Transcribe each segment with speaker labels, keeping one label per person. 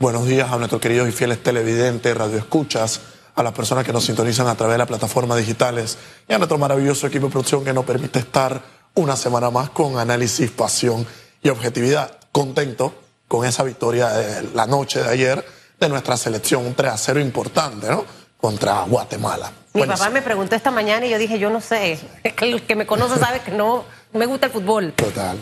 Speaker 1: Buenos días a nuestros queridos y fieles televidentes, radioescuchas, a las personas que nos sintonizan a través de las plataformas digitales y a nuestro maravilloso equipo de producción que nos permite estar una semana más con análisis, pasión y objetividad. Contento con esa victoria de la noche de ayer de nuestra selección, un 3 a 0 importante, ¿no? Contra Guatemala.
Speaker 2: Mi papá me preguntó esta mañana y yo dije, yo no sé. El que me conoce sabe que no me gusta el fútbol.
Speaker 1: Total.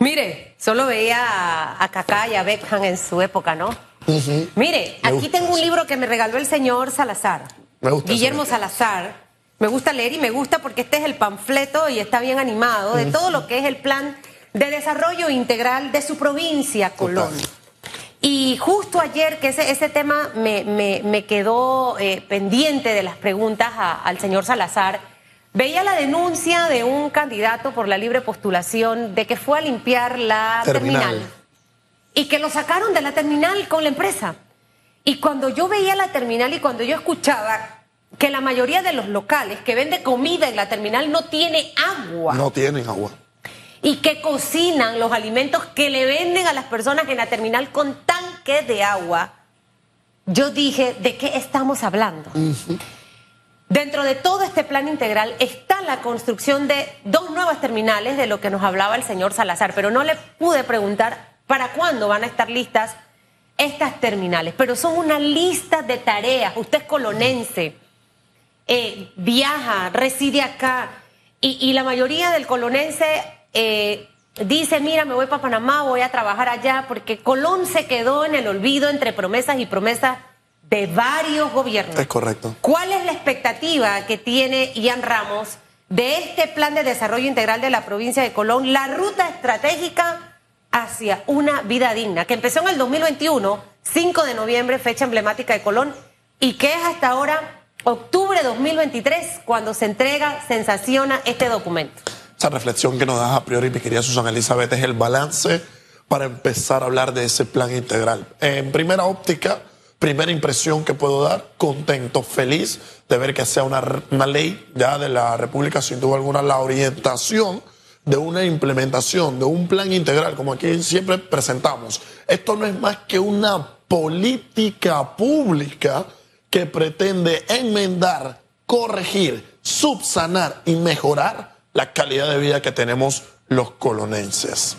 Speaker 2: Mire, solo veía a Kaká y a Beckham en su época, ¿no? Mire, aquí tengo un libro que me regaló el señor Salazar.
Speaker 1: Me gusta
Speaker 2: Guillermo Salazar. Me gusta leer y me gusta porque este es el panfleto y está bien animado de todo lo que es el plan de desarrollo integral de su provincia, Colón. Y justo ayer, que ese, ese tema me, me, quedó eh, pendiente de las preguntas al señor Salazar, veía la denuncia de un candidato por la libre postulación de que fue a limpiar la terminal y que lo sacaron de la terminal con la empresa. Y cuando yo veía la terminal y cuando yo escuchaba que la mayoría de los locales que vende comida en la terminal no tiene agua.
Speaker 1: No tienen agua.
Speaker 2: Y que cocinan los alimentos que le venden a las personas en la terminal con tanques de agua. Yo dije, ¿de qué estamos hablando? Dentro de todo este plan integral está la construcción de dos nuevas terminales de lo que nos hablaba el señor Salazar, pero no le pude preguntar para cuándo van a estar listas estas terminales. Pero son una lista de tareas. Usted es colonense, eh, viaja, reside acá, y, la mayoría del colonense eh, dice, mira, me voy para Panamá, voy a trabajar allá, porque Colón se quedó en el olvido entre promesas y promesas de varios gobiernos.
Speaker 1: Es correcto.
Speaker 2: ¿Cuál es la expectativa que tiene Ian Ramos de este plan de desarrollo integral de la provincia de Colón, la ruta estratégica hacia una vida digna, que empezó en el 2021, 5 de noviembre, fecha emblemática de Colón, y que es hasta ahora octubre de 2023 cuando se entrega, sensaciona este documento.
Speaker 1: Esa reflexión que nos da a priori mi querida Susana Elizabeth es el balance para empezar a hablar de ese plan integral. En primera óptica, primera impresión que puedo dar, contento, feliz de ver que sea una, una ley ya de la República, sin duda alguna, la orientación de una implementación, de un plan integral, como aquí siempre presentamos. Esto no es más que una política pública que pretende enmendar, corregir, subsanar y mejorar la calidad de vida que tenemos los colonenses.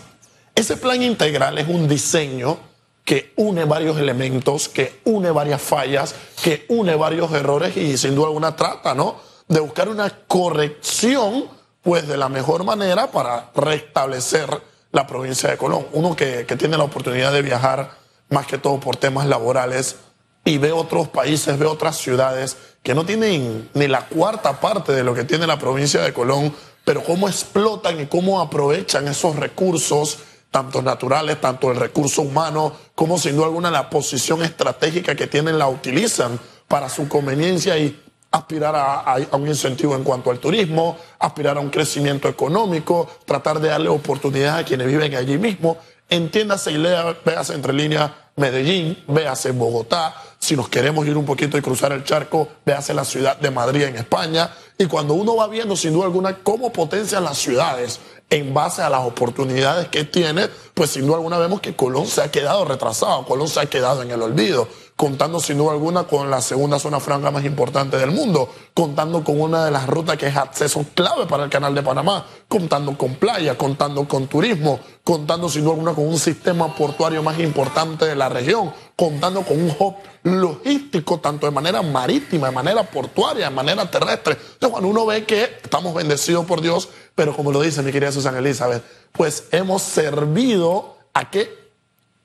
Speaker 1: Ese plan integral es un diseño que une varios elementos, que une varias fallas, que une varios errores y sin duda alguna trata, ¿no? De buscar una corrección pues de la mejor manera para restablecer la provincia de Colón. Uno que, tiene la oportunidad de viajar más que todo por temas laborales y ve otros países, ve otras ciudades que no tienen ni la cuarta parte de lo que tiene la provincia de Colón, pero cómo explotan y cómo aprovechan esos recursos, tanto naturales, tanto el recurso humano, como sin duda alguna la posición estratégica que tienen la utilizan para su conveniencia y aspirar a, un incentivo en cuanto al turismo, aspirar a un crecimiento económico, tratar de darle oportunidades a quienes viven allí mismo. Entiéndase y lea, véase entre líneas Medellín, véase Bogotá, si nos queremos ir un poquito y cruzar el charco, véase la ciudad de Madrid en España. Y cuando uno va viendo sin duda alguna cómo potencian las ciudades en base a las oportunidades que tiene, pues sin duda alguna vemos que Colón se ha quedado retrasado, Colón se ha quedado en el olvido contando sin duda alguna con la segunda zona franca más importante del mundo, contando con una de las rutas que es acceso clave para el canal de Panamá, contando con playa, contando con turismo, contando sin duda alguna con un sistema portuario más importante de la región, contando con un hub logístico tanto de manera marítima, de manera portuaria, de manera terrestre. Entonces cuando uno ve que estamos bendecidos por Dios, pero como lo dice mi querida Susana Elizabeth, pues hemos servido a que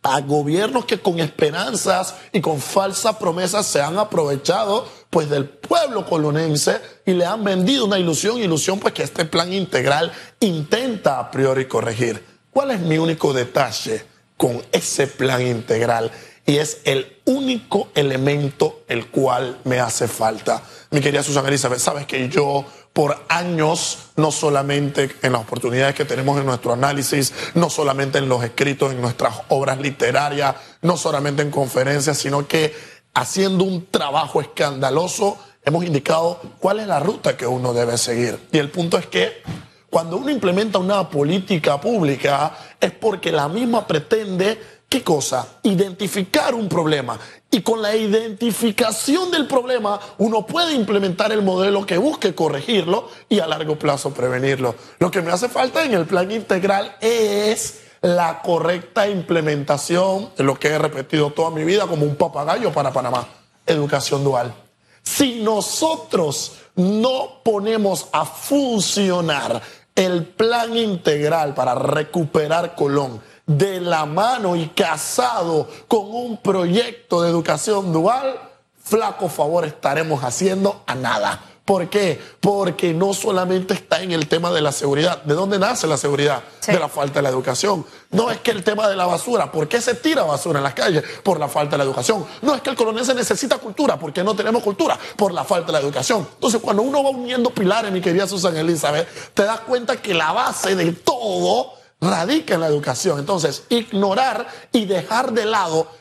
Speaker 1: a gobiernos que con esperanzas y con falsas promesas se han aprovechado pues del pueblo colonense y le han vendido una ilusión, ilusión pues que este plan integral intenta a priori corregir. ¿Cuál es mi único detalle con ese plan integral? Y es el único elemento el cual me hace falta. Mi querida Susana Elizabeth, sabes que yo por años, no solamente en las oportunidades que tenemos en nuestro análisis, no solamente en los escritos, en nuestras obras literarias, no solamente en conferencias, sino que haciendo un trabajo escandaloso hemos indicado cuál es la ruta que uno debe seguir. Y el punto es que cuando uno implementa una política pública es porque la misma pretende ¿Qué cosa? Identificar un problema. Y con la identificación del problema, uno puede implementar el modelo que busque corregirlo y a largo plazo prevenirlo. Lo que me hace falta en el plan integral es la correcta implementación de lo que he repetido toda mi vida como un papagayo para Panamá, educación dual. Si nosotros no ponemos a funcionar el plan integral para recuperar Colón, de la mano y casado con un proyecto de educación dual, flaco favor estaremos haciendo a nada. ¿Por qué? Porque no solamente está en el tema de la seguridad. ¿De dónde nace la seguridad? De la falta de la educación. No es que el tema de la basura. ¿Por qué se tira basura en las calles? Por la falta de la educación. No es que el colonense necesita cultura. ¿Por qué no tenemos cultura? Por la falta de la educación. Entonces, cuando uno va uniendo pilares, mi querida Susan Elizabeth, te das cuenta que la base de todo radica en la educación. Entonces, ignorar y dejar de lado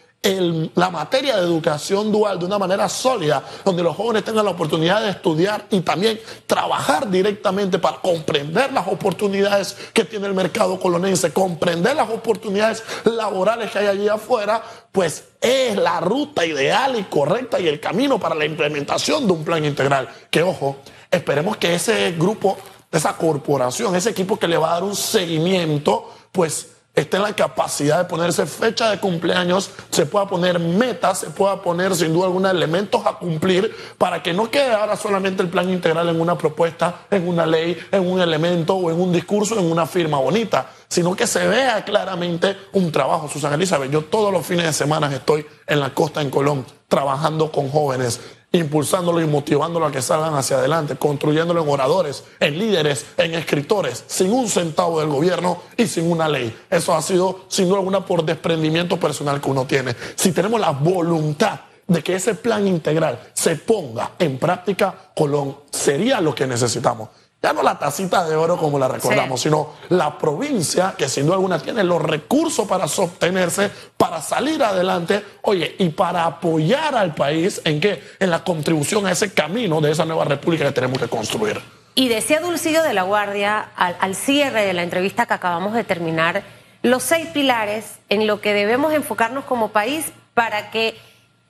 Speaker 1: la materia de educación dual de una manera sólida, donde los jóvenes tengan la oportunidad de estudiar y también trabajar directamente para comprender las oportunidades que tiene el mercado colonense, comprender las oportunidades laborales que hay allí afuera, pues es la ruta ideal y correcta y el camino para la implementación de un plan integral. Que ojo, esperemos que ese grupo esa corporación, ese equipo que le va a dar un seguimiento, pues esté en la capacidad de ponerse fecha de cumpleaños, se pueda poner metas, se pueda poner sin duda alguna elementos a cumplir para que no quede ahora solamente el plan integral en una propuesta, en una ley, en un elemento o en un discurso, en una firma bonita, sino que se vea claramente un trabajo. Susana Elizabeth, yo todos los fines de semana estoy en la costa en Colón trabajando con jóvenes impulsándolo y motivándolo a que salgan hacia adelante, construyéndolo en oradores, en líderes, en escritores, sin un centavo del gobierno y sin una ley. Eso ha sido, sin duda alguna, por desprendimiento personal que uno tiene. Si tenemos la voluntad de que ese plan integral se ponga en práctica, Colón sería lo que necesitamos. Ya no la tacita de oro como la recordamos, sino la provincia que sin duda alguna tiene los recursos para sostenerse, para salir adelante, oye, y para apoyar al país en qué? En la contribución a ese camino de esa nueva república que tenemos que construir.
Speaker 2: Y decía Dulcillo de la Guardia al, al cierre de la entrevista que acabamos de terminar, los seis pilares en lo que debemos enfocarnos como país para que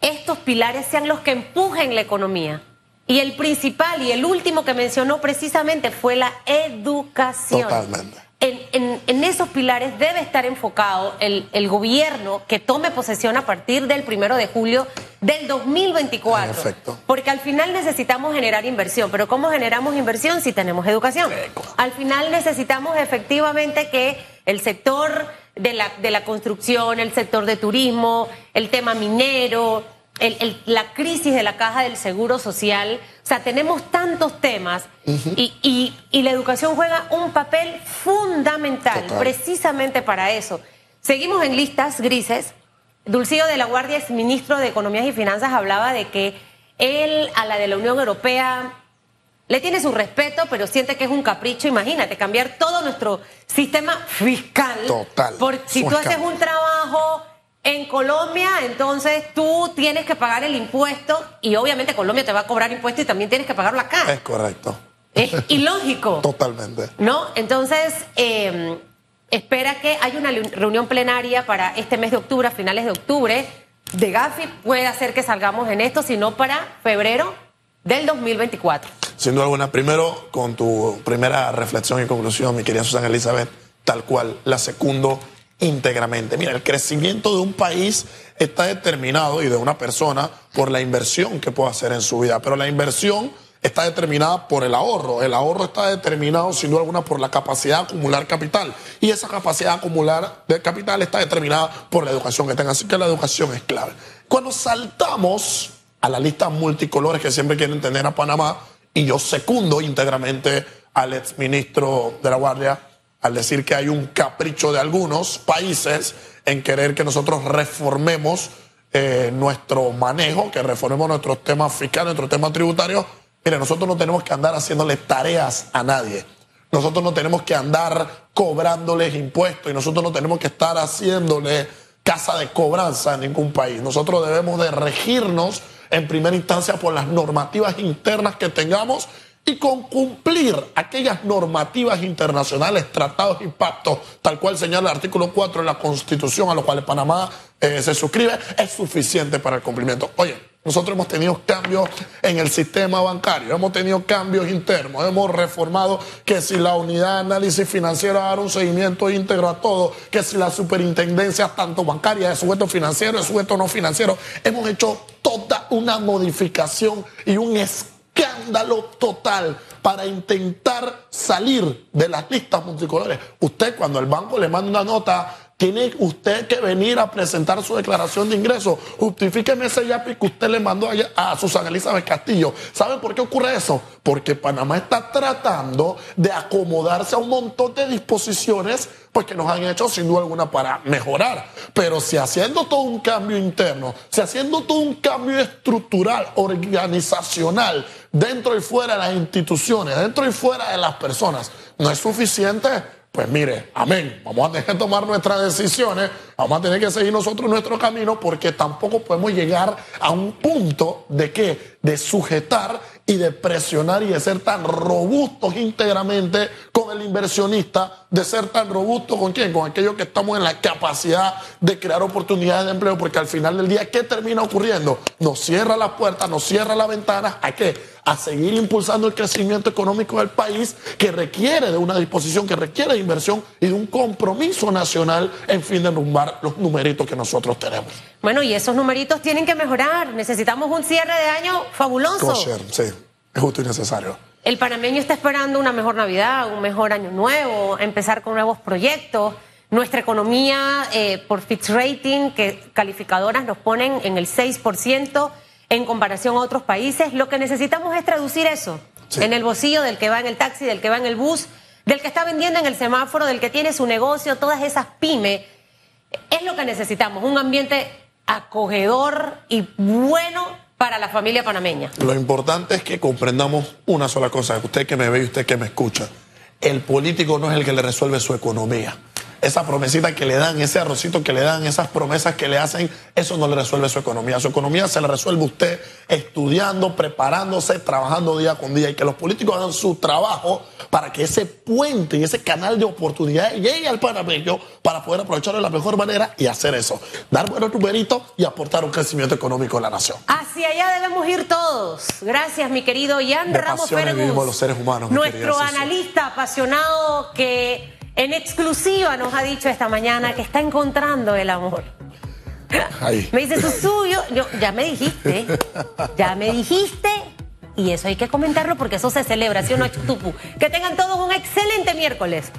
Speaker 2: estos pilares sean los que empujen la economía y el principal y el último que mencionó precisamente fue la educación.
Speaker 1: Totalmente.
Speaker 2: En, en, esos pilares debe estar enfocado el, el, gobierno que tome posesión a partir del primero de julio del 2024. Perfecto. Porque al final necesitamos generar inversión. Pero ¿cómo generamos inversión si tenemos educación? Al final necesitamos efectivamente que el sector de la, de la construcción, el sector de turismo, el tema minero, el, la crisis de la caja del seguro social. O sea, tenemos tantos temas y, y, la educación juega un papel fundamental precisamente para eso. Seguimos en listas grises. Dulcillo de la Guardia, ex ministro de Economías y Finanzas, hablaba de que él a la de la Unión Europea le tiene su respeto, pero siente que es un capricho. Imagínate, cambiar todo nuestro sistema fiscal.
Speaker 1: Total.
Speaker 2: Porque si tú haces un trabajo Colombia, entonces tú tienes que pagar el impuesto y obviamente Colombia te va a cobrar impuesto y también tienes que pagarlo acá.
Speaker 1: Es correcto.
Speaker 2: Es ilógico.
Speaker 1: Totalmente.
Speaker 2: ¿No? Entonces, eh, espera que haya una reunión plenaria para este mes de octubre, a finales de octubre, de Gafi. Puede hacer que salgamos en esto, sino para febrero del 2024.
Speaker 1: Sin duda alguna, primero, con tu primera reflexión y conclusión, mi querida Susana Elizabeth, tal cual, la segundo íntegramente. Mira, el crecimiento de un país está determinado y de una persona por la inversión que puede hacer en su vida, pero la inversión está determinada por el ahorro. El ahorro está determinado, sin duda alguna, por la capacidad de acumular capital. Y esa capacidad de acumular de capital está determinada por la educación que tenga. Así que la educación es clave. Cuando saltamos a la lista multicolores que siempre quieren tener a Panamá, y yo secundo íntegramente al exministro de la Guardia, al decir que hay un capricho de algunos países en querer que nosotros reformemos eh, nuestro manejo, que reformemos nuestros temas fiscales, nuestros temas tributarios. Mire, nosotros no tenemos que andar haciéndole tareas a nadie. Nosotros no tenemos que andar cobrándoles impuestos y nosotros no tenemos que estar haciéndole casa de cobranza en ningún país. Nosotros debemos de regirnos en primera instancia por las normativas internas que tengamos y con cumplir aquellas normativas internacionales, tratados y pactos, tal cual señala el artículo 4 de la Constitución a los cuales Panamá eh, se suscribe, es suficiente para el cumplimiento. Oye, nosotros hemos tenido cambios en el sistema bancario, hemos tenido cambios internos, hemos reformado que si la unidad de análisis financiero dar un seguimiento íntegro a todo, que si la superintendencia tanto bancaria, de sujeto financiero, de sujeto no financiero, hemos hecho toda una modificación y un escándalo escándalo total para intentar salir de las listas multicolores. Usted cuando el banco le manda una nota tiene usted que venir a presentar su declaración de ingreso. Justifíqueme ese YAPI que usted le mandó a, a Susana Elizabeth Castillo. ¿Sabe por qué ocurre eso? Porque Panamá está tratando de acomodarse a un montón de disposiciones pues, que nos han hecho sin duda alguna para mejorar. Pero si haciendo todo un cambio interno, si haciendo todo un cambio estructural, organizacional, dentro y fuera de las instituciones, dentro y fuera de las personas, no es suficiente pues mire, amén, vamos a tener que tomar nuestras decisiones, vamos a tener que seguir nosotros nuestro camino porque tampoco podemos llegar a un punto de qué, de sujetar y de presionar y de ser tan robustos íntegramente con el inversionista, de ser tan robustos con quién, con aquellos que estamos en la capacidad de crear oportunidades de empleo, porque al final del día, ¿qué termina ocurriendo? Nos cierra las puertas, nos cierra las ventanas, ¿a qué? a seguir impulsando el crecimiento económico del país que requiere de una disposición, que requiere de inversión y de un compromiso nacional en fin de numbar los numeritos que nosotros tenemos.
Speaker 2: Bueno, y esos numeritos tienen que mejorar. Necesitamos un cierre de año fabuloso.
Speaker 1: sí, es justo y necesario.
Speaker 2: El panameño está esperando una mejor Navidad, un mejor año nuevo, empezar con nuevos proyectos. Nuestra economía, eh, por Fitch Rating, que calificadoras nos ponen en el 6%, en comparación a otros países. Lo que necesitamos es traducir eso en el bolsillo del que va en el taxi, del que va en el bus, del que está vendiendo en el semáforo, del que tiene su negocio, todas esas pymes. Es lo que necesitamos, un ambiente acogedor y bueno para la familia panameña.
Speaker 1: Lo importante es que comprendamos una sola cosa, usted que me ve y usted que me escucha. El político no es el que le resuelve su economía esa promesita que le dan, ese arrocito que le dan, esas promesas que le hacen, eso no le resuelve su economía. Su economía se la resuelve usted estudiando, preparándose, trabajando día con día y que los políticos hagan su trabajo para que ese puente y ese canal de oportunidades llegue al panameño para poder aprovecharlo de la mejor manera y hacer eso. Dar buenos numeritos y aportar un crecimiento económico a la nación.
Speaker 2: Hacia allá debemos ir todos. Gracias, mi querido Ian Ramos Fergus.
Speaker 1: los seres humanos.
Speaker 2: Nuestro analista apasionado que en exclusiva nos ha dicho esta mañana que está encontrando el amor. Me dice, su suyo, yo, ya me dijiste, ya me dijiste, y eso hay que comentarlo porque eso se celebra, ¿sí o no, Chutupu? Que tengan todos un excelente miércoles.